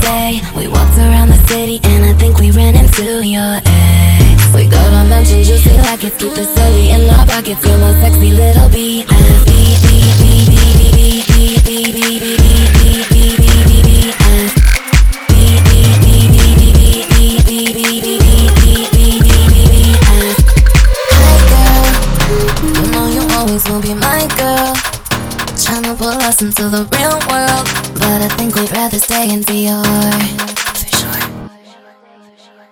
day. We walked around the city and I think we ran into your ex. We got our mansion juicy like it's keep the silly in our pockets. You're my sexy little you always will be my girl. Tryna pull us into the real world, but I think we'd rather stay in VR. For sure.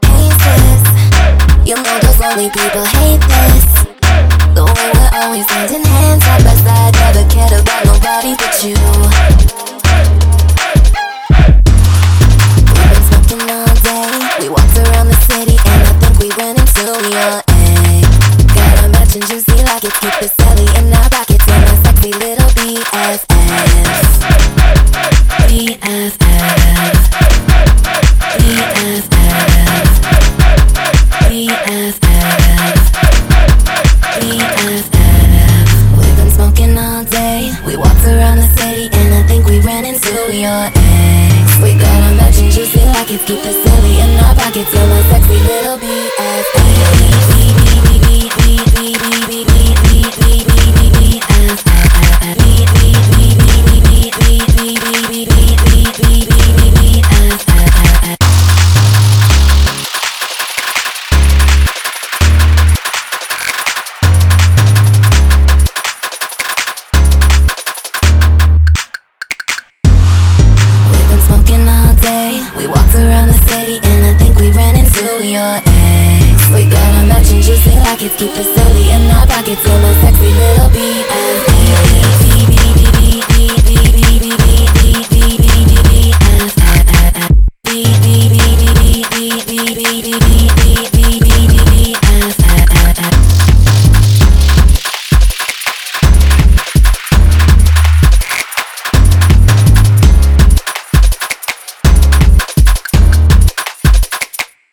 Hey sis, you know those lonely people hate this. The way we're always hand in hand, side by side, never cared about nobody but you. We've been smoking all day. We walked around the city and I think we ran into your egg. Got a matching juicy like it's keep the celly in we ran into your ex. We got a matching juicy like it's keep pockets, keep it silly in my pockets, in my sexy little B Thank you.